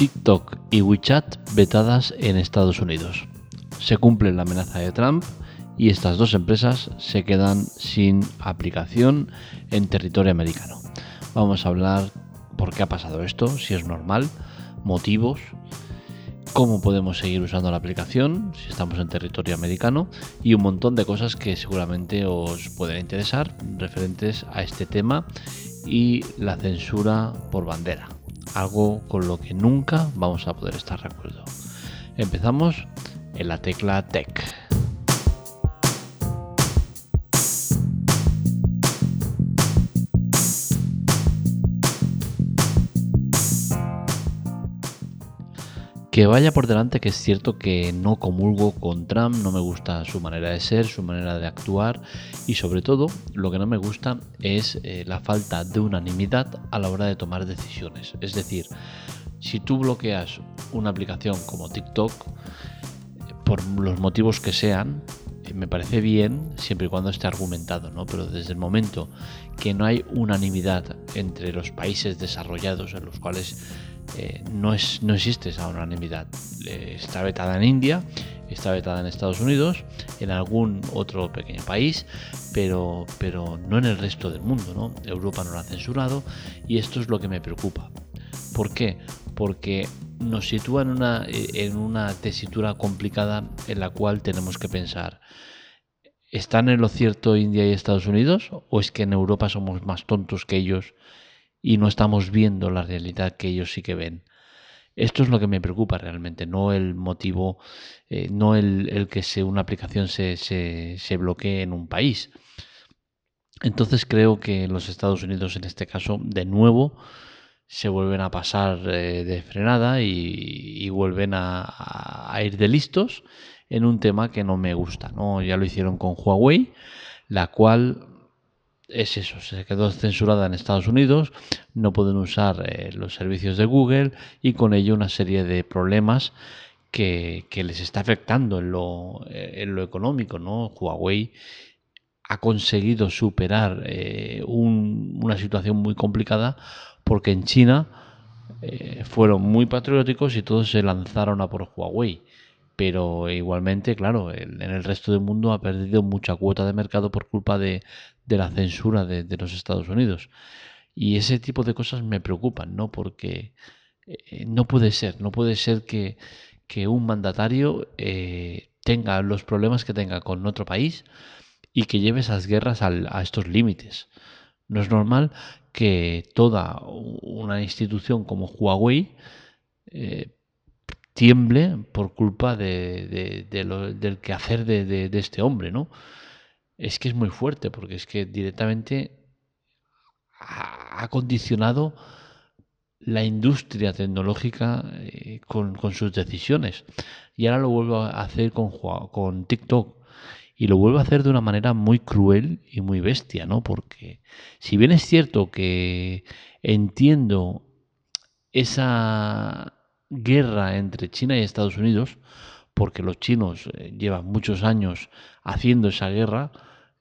TikTok y WeChat vetadas en Estados Unidos. Se cumple la amenaza de Trump y estas dos empresas se quedan sin aplicación en territorio americano. Vamos a hablar por qué ha pasado esto, si es normal, motivos, cómo podemos seguir usando la aplicación si estamos en territorio americano y un montón de cosas que seguramente os pueden interesar referentes a este tema y la censura por bandera algo con lo que nunca vamos a poder estar de acuerdo. Empezamos en la tecla Tech. Que vaya por delante que es cierto que no comulgo con Trump, no me gusta su manera de ser, su manera de actuar y sobre todo lo que no me gusta es eh, la falta de unanimidad a la hora de tomar decisiones. Es decir, si tú bloqueas una aplicación como TikTok, por los motivos que sean, eh, me parece bien siempre y cuando esté argumentado, ¿no? Pero desde el momento que no hay unanimidad entre los países desarrollados en los cuales eh, no, es, no existe esa unanimidad. Eh, está vetada en India, está vetada en Estados Unidos, en algún otro pequeño país, pero, pero no en el resto del mundo. ¿no? Europa no lo ha censurado y esto es lo que me preocupa. ¿Por qué? Porque nos sitúa en una, en una tesitura complicada en la cual tenemos que pensar. ¿Están en lo cierto India y Estados Unidos? ¿O es que en Europa somos más tontos que ellos y no estamos viendo la realidad que ellos sí que ven. Esto es lo que me preocupa realmente, no el motivo, eh, no el, que se, una aplicación se, se, bloquee en un país. Entonces creo que los Estados Unidos en este caso, de nuevo, se vuelven a pasar eh, de frenada y, vuelven a, a, ir de listos en un tema que no me gusta. ¿no? Ya lo hicieron con Huawei, la cual es eso, se quedó censurada en Estados Unidos, no pueden usar eh, los servicios de Google y con ello una serie de problemas que, les está afectando en lo, eh, en lo, económico. ¿no? Huawei ha conseguido superar eh, una situación muy complicada porque en China fueron muy patrióticos y todos se lanzaron a por Huawei pero igualmente, claro, en el resto del mundo ha perdido mucha cuota de mercado por culpa de, la censura de, los Estados Unidos. Y ese tipo de cosas me preocupan, ¿no? Porque eh, no puede ser, no puede ser que, un mandatario eh, tenga los problemas que tenga con otro país y que lleve esas guerras a estos límites. No es normal que toda una institución como Huawei eh, tiemble por culpa de, del quehacer de, de, este hombre, ¿no? Es que es muy fuerte, porque es que directamente ha, condicionado la industria tecnológica eh, con, sus decisiones. Y ahora lo vuelvo a hacer con, con TikTok. Y lo vuelvo a hacer de una manera muy cruel y muy bestia, ¿no? Porque si bien es cierto que entiendo esa guerra entre China y Estados Unidos, porque los chinos eh, llevan muchos años haciendo esa guerra,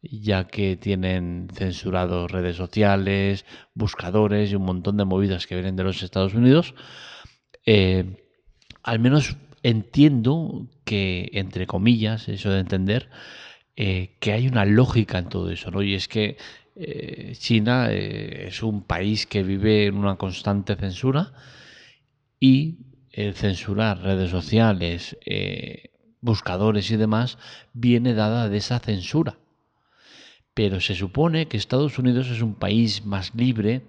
ya que tienen censurados redes sociales, buscadores y un montón de movidas que vienen de los Estados Unidos, eh, al menos entiendo que, entre comillas, eso de entender, eh, que hay una lógica en todo eso, ¿no? Y es que China es un país que vive en una constante censura y el censurar redes sociales, eh, buscadores y demás, viene dada de esa censura. Pero se supone que Estados Unidos es un país más libre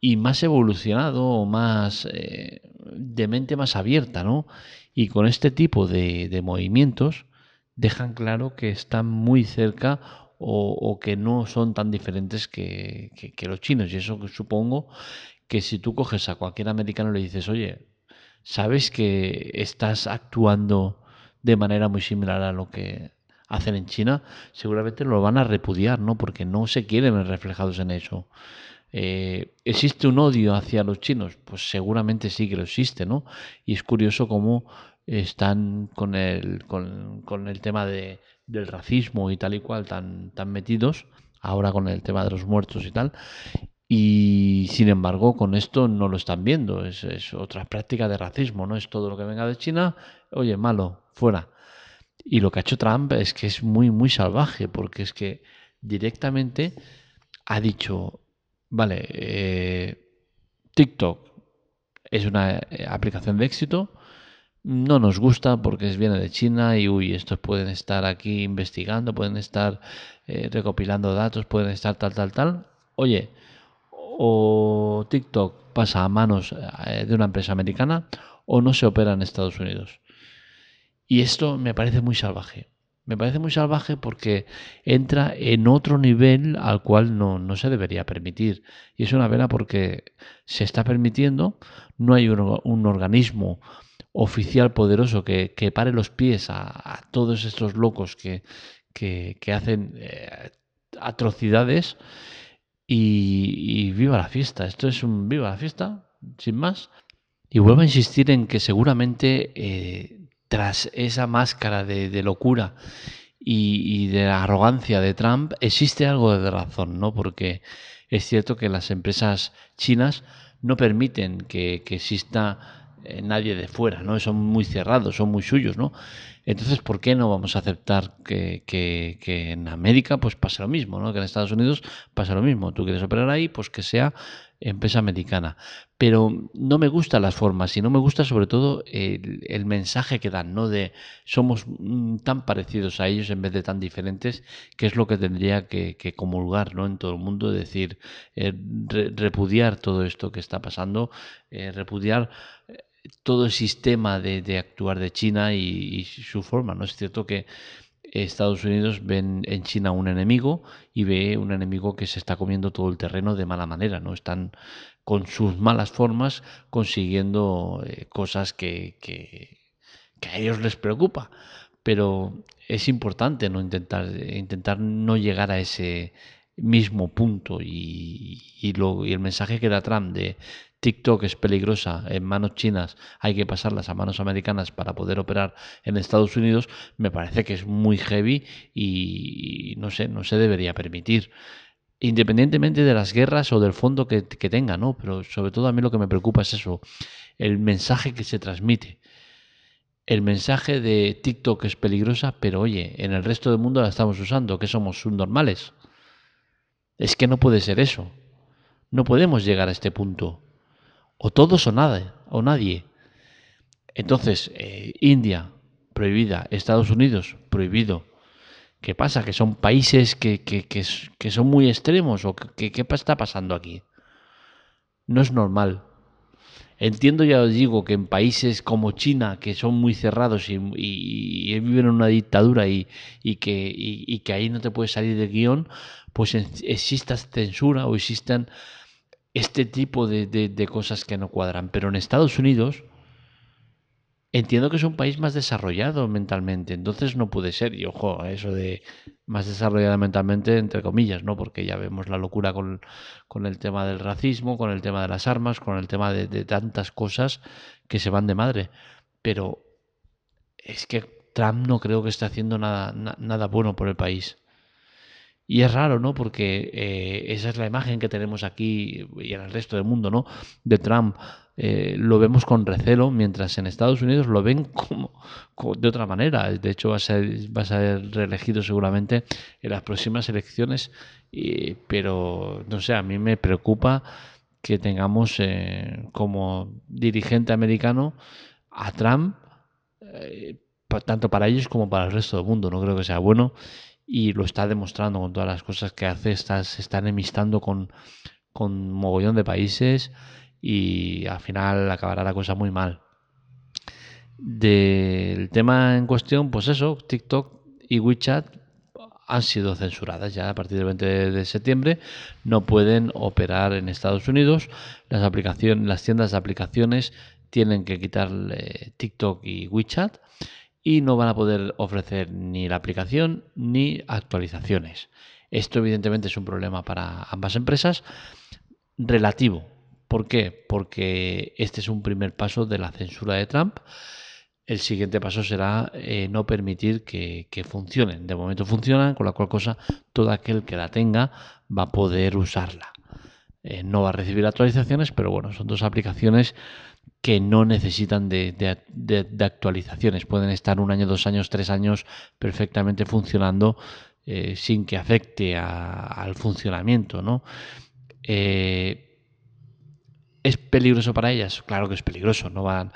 y más evolucionado o más eh, de mente más abierta, ¿no? Y con este tipo de, movimientos dejan claro que están muy cerca o, que no son tan diferentes que, que, los chinos. Y eso supongo que si tú coges a cualquier americano y le dices, oye, sabes que estás actuando de manera muy similar a lo que hacen en China, seguramente lo van a repudiar, ¿no? Porque no se quieren ver reflejados en eso. Eh, ¿Existe un odio hacia los chinos? Pues seguramente sí que lo existe, ¿no? Y es curioso cómo están con el, con, el tema de, del racismo y tal y cual tan, tan metidos, ahora con el tema de los muertos y tal, Y sin embargo, con esto no lo están viendo. Es, es, otra práctica de racismo, ¿no? Es todo lo que venga de China, oye, malo, fuera. Y lo que ha hecho Trump es que es muy, muy salvaje, porque es que directamente ha dicho, vale, eh, TikTok es una eh, aplicación de éxito, no nos gusta porque viene de China y uy, estos pueden estar aquí investigando, pueden estar eh, recopilando datos, pueden estar tal, tal, tal. Oye, o TikTok pasa a manos de una empresa americana o no se opera en Estados Unidos. Y esto me parece muy salvaje. Me parece muy salvaje porque entra en otro nivel al cual no, se debería permitir. Y es una pena porque se está permitiendo, no hay un, organismo oficial poderoso que, pare los pies a, todos estos locos que, hacen eh, atrocidades y, viva la fiesta. Esto es un viva la fiesta, sin más. Y vuelvo a insistir en que seguramente eh, tras esa máscara de, locura y, de arrogancia de Trump, existe algo de razón, ¿no? Porque es cierto que las empresas chinas no permiten que, exista eh, nadie de fuera, ¿no? Son muy cerrados, son muy suyos, ¿no? Entonces, ¿por qué no vamos a aceptar que, en América pues pase lo mismo, ¿no? Que en Estados Unidos pasa lo mismo. Tú quieres operar ahí, pues que sea empresa americana. Pero no me gustan las formas y no me gusta sobre todo el, mensaje que dan, ¿no? De somos mm, tan parecidos a ellos en vez de tan diferentes, que es lo que tendría que, comulgar, ¿no? En todo el mundo, decir, eh, repudiar todo esto que está pasando, eh, repudiar todo el sistema de, actuar de China y, su forma, ¿no? Es cierto que Estados Unidos ven en China un enemigo y ve un enemigo que se está comiendo todo el terreno de mala manera, ¿no? Están con sus malas formas consiguiendo eh, cosas que, que, a ellos les preocupa. Pero es importante no intentar, intentar no llegar a ese mismo punto y, y, el mensaje que da Trump de TikTok es peligrosa en manos chinas, hay que pasarlas a manos americanas para poder operar en Estados Unidos, me parece que es muy heavy y no sé, no se debería permitir. Independientemente de las guerras o del fondo que, tenga, ¿no? Pero sobre todo a mí lo que me preocupa es eso, el mensaje que se transmite. El mensaje de TikTok es peligrosa, pero oye, en el resto del mundo la estamos usando, que somos subnormales. Es que no puede ser eso. No podemos llegar a este punto o todos o nada, o nadie. Entonces, eh, India, prohibida, Estados Unidos, prohibido. ¿Qué pasa? ¿Que son países que, que, son muy extremos? ¿O qué está pasando aquí? No es normal. Entiendo, ya os digo, que en países como China, que son muy cerrados y, viven en una dictadura y, que, que ahí no te puedes salir de guion, pues exista censura o existan este tipo de, cosas que no cuadran. Pero en Estados Unidos entiendo que es un país más desarrollado mentalmente, entonces no puede ser. Y ojo, eso de más desarrollado mentalmente, entre comillas, ¿no? Porque ya vemos la locura con, el tema del racismo, con el tema de las armas, con el tema de, tantas cosas que se van de madre. Pero es que Trump no creo que esté haciendo nada, nada bueno por el país. Y es raro, ¿no? Porque eh, esa es la imagen que tenemos aquí y en el resto del mundo, ¿no? De Trump. Eh, lo vemos con recelo, mientras en Estados Unidos lo ven como, de otra manera. De hecho, va a ser, va a ser reelegido seguramente en las próximas elecciones. pero, no sé, a mí me preocupa que tengamos eh, como dirigente americano a Trump, tanto para ellos como para el resto del mundo. No creo que sea bueno y lo está demostrando con todas las cosas que hace, está, se está enemistando con, con mogollón de países y al final acabará la cosa muy mal. Del tema en cuestión, pues eso, TikTok y WeChat han sido censuradas ya a partir del 20 de septiembre. No pueden operar en Estados Unidos. Las, aplicaciones, las tiendas de aplicaciones tienen que quitarle TikTok y WeChat y no van a poder ofrecer ni la aplicación ni actualizaciones. Esto evidentemente es un problema para ambas empresas relativo. ¿Por qué? Porque este es un primer paso de la censura de Trump. El siguiente paso será eh, no permitir que, que, funcionen. De momento funcionan, con la cual cosa todo aquel que la tenga va a poder usarla. eh, no va a recibir actualizaciones, pero bueno, son dos aplicaciones que no necesitan de, actualizaciones. Pueden estar un año, dos años, tres años perfectamente funcionando eh, sin que afecte al funcionamiento, ¿no? ¿Es peligroso para ellas? Claro que es peligroso, no van,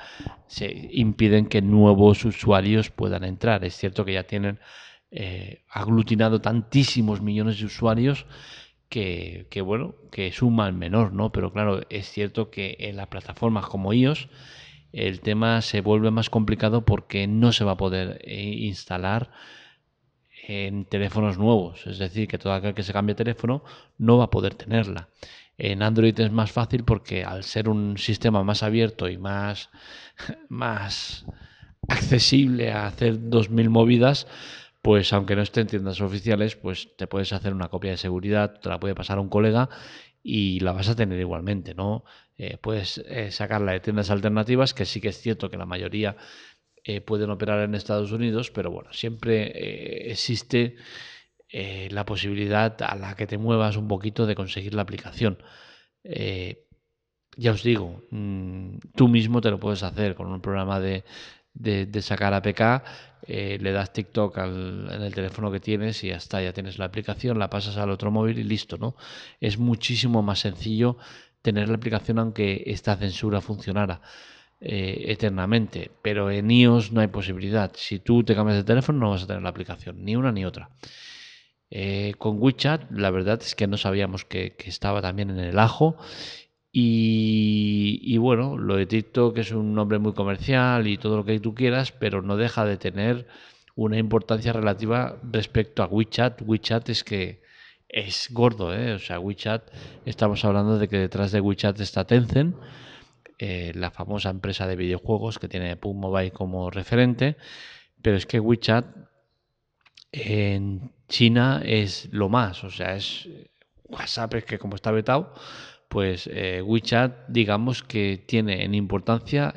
se impiden que nuevos usuarios puedan entrar. Es cierto que ya tienen eh, aglutinado tantísimos millones de usuarios que, bueno, que es un mal menor, ¿no? Pero claro, es cierto que en las plataformas como iOS el tema se vuelve más complicado porque no se va a poder eh, instalar en teléfonos nuevos. Es decir, que todo aquel que se cambie teléfono no va a poder tenerla. En Android es más fácil porque al ser un sistema más abierto y más, más accesible a hacer 2.000 movidas, pues aunque no esté en tiendas oficiales, pues te puedes hacer una copia de seguridad, te la puede pasar a un colega y la vas a tener igualmente, ¿no? Eh, puedes eh, sacarla de tiendas alternativas, que sí que es cierto que la mayoría eh, pueden operar en Estados Unidos, pero bueno, siempre existe la posibilidad a la que te muevas un poquito de conseguir la aplicación. ya os digo, mm, tú mismo te lo puedes hacer con un programa de, de, sacar APK, eh, le das TikTok en el teléfono que tienes y ya está, ya tienes la aplicación, la pasas al otro móvil y listo, ¿no? Es muchísimo más sencillo tener la aplicación aunque esta censura funcionara. Eh, eternamente, pero en iOS no hay posibilidad. Si tú te cambias de teléfono no vas a tener la aplicación, ni una ni otra. Eh, con WeChat la verdad es que no sabíamos que, estaba también en el ajo y, bueno, lo de TikTok es un nombre muy comercial y todo lo que tú quieras, pero no deja de tener una importancia relativa respecto a WeChat. WeChat es que es gordo, ¿eh? O sea, WeChat, estamos hablando de que detrás de WeChat está Tencent, eh, la famosa empresa de videojuegos que tiene PUB Mobile como referente, pero es que WeChat en China es lo más, o sea, es WhatsApp es que como está vetado, pues eh, WeChat digamos que tiene en importancia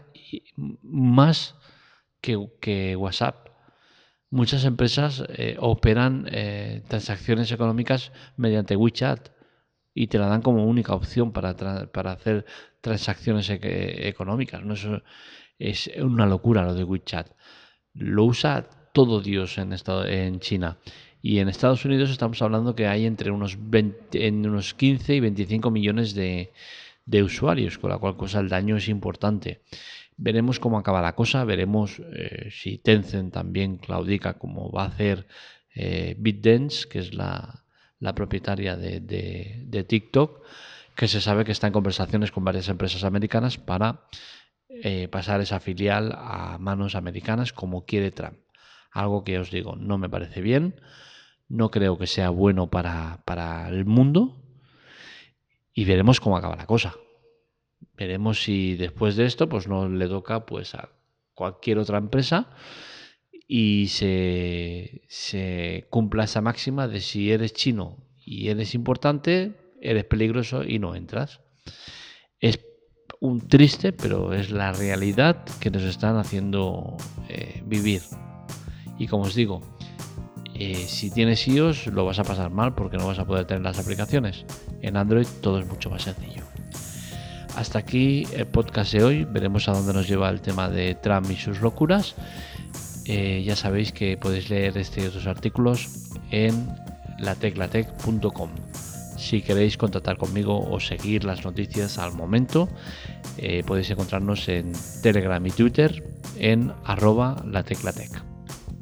más que, WhatsApp. Muchas empresas eh, operan eh, transacciones económicas mediante WeChat y te la dan como única opción para, hacer transacciones económicas. ¿no? Es una locura lo de WeChat. Lo usa todo Dios en, estado, en China. Y en Estados Unidos estamos hablando que hay entre unos, 20, en unos 15 y 25 millones de, usuarios, con la cual cosa el daño es importante. Veremos cómo acaba la cosa, veremos eh, si Tencent también claudica como va a hacer eh, BitDance, que es la, propietaria de, TikTok, que se sabe que está en conversaciones con varias empresas americanas para eh, pasar esa filial a manos americanas como quiere Trump. Algo que os digo, no me parece bien no creo que sea bueno para, el mundo y veremos cómo acaba la cosa. Veremos si después de esto pues no le toca pues a cualquier otra empresa y se, se cumpla esa máxima de si eres chino y eres importante, eres peligroso y no entras. Es un triste, pero es la realidad que nos están haciendo eh, vivir. Y como os digo, eh, si tienes iOS lo vas a pasar mal porque no vas a poder tener las aplicaciones. En Android todo es mucho más sencillo. Hasta aquí el podcast de hoy. Veremos a dónde nos lleva el tema de Trump y sus locuras. Eh, ya sabéis que podéis leer este y otros artículos en lateclatec.com. Si queréis contactar conmigo o seguir las noticias al momento, eh, podéis encontrarnos en Telegram y Twitter en arroba lateclatec.